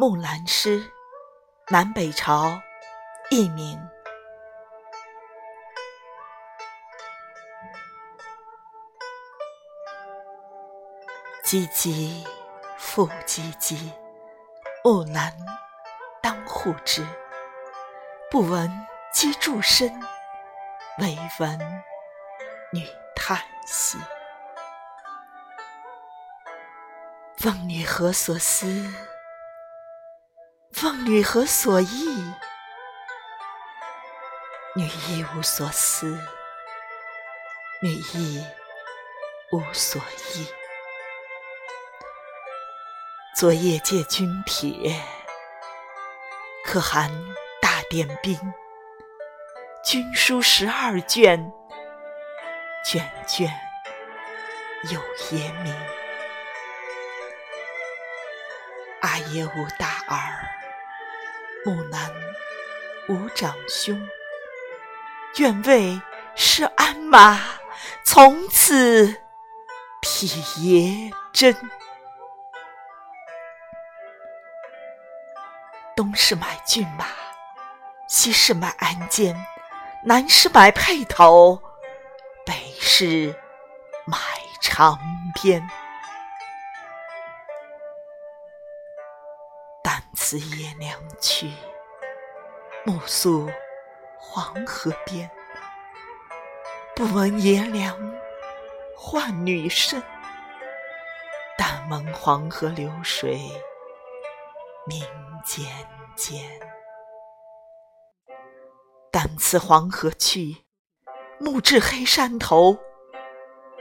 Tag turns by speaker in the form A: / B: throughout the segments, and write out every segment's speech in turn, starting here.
A: 木兰诗，南北朝，佚名。唧唧复唧唧，木兰当户织。不闻机杼声，惟闻女叹息。问女何所思？奉女何所忆？女亦无所思，女亦无所忆。昨夜借军帖，可汗大点兵。军书十二卷，卷卷有爷名。阿爷无大儿，木兰无长兄。愿为是鞍马，从此替爷征。东市买骏马，西市买鞍鞯，南市买辔头，北市买长鞭。辞爷娘去，暮宿黄河边。不闻爷娘唤女声，但闻黄河流水鸣溅溅。但辞黄河去，暮至黑山头。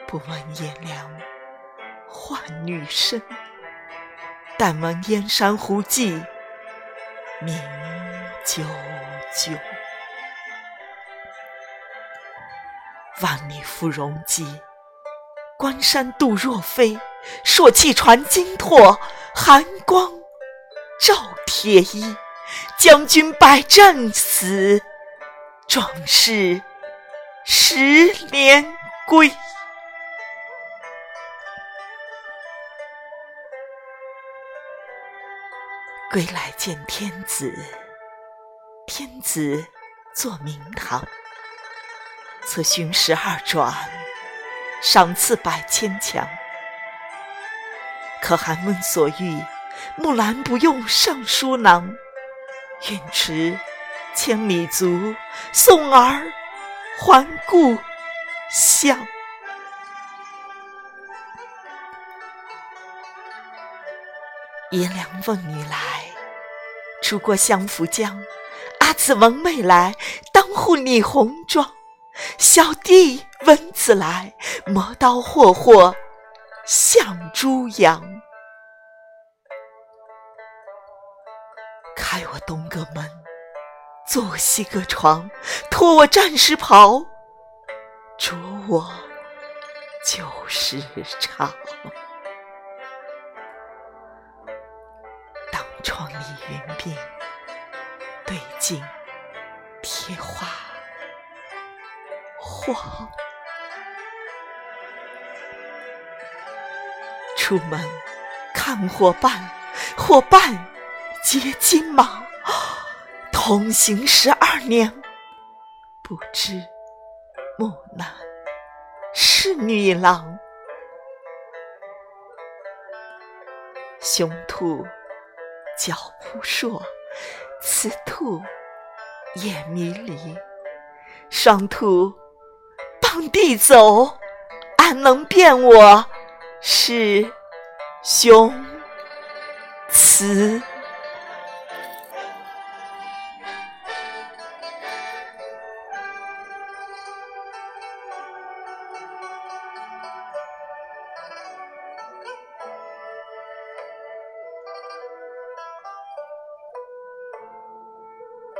A: 不闻爷娘唤女声，但闻燕山胡骑明啾啾。万里赴戎机，关山度若飞。朔气传金柝，寒光照铁衣。将军百战死，壮士十年归。归来见天子，天子坐明堂。策勋十二转，赏赐百千强。可汗问所欲，木兰不用尚书囊。愿驰千里足，送儿还故乡。爷娘问女来，出过相府江。阿姊闻妹来，当户理红妆。小弟闻姊来，磨刀霍霍向猪羊。开我东阁门，坐我西阁床，脱我战时袍，着我旧时裳。当窗理云鬓，对镜贴花。黄，出门看伙伴，伙伴皆金忙。同行十二年，不知木兰是女郎。雄兔脚扑朔，雌兔眼迷离。双兔。傍地走，安能辨我是雄雌？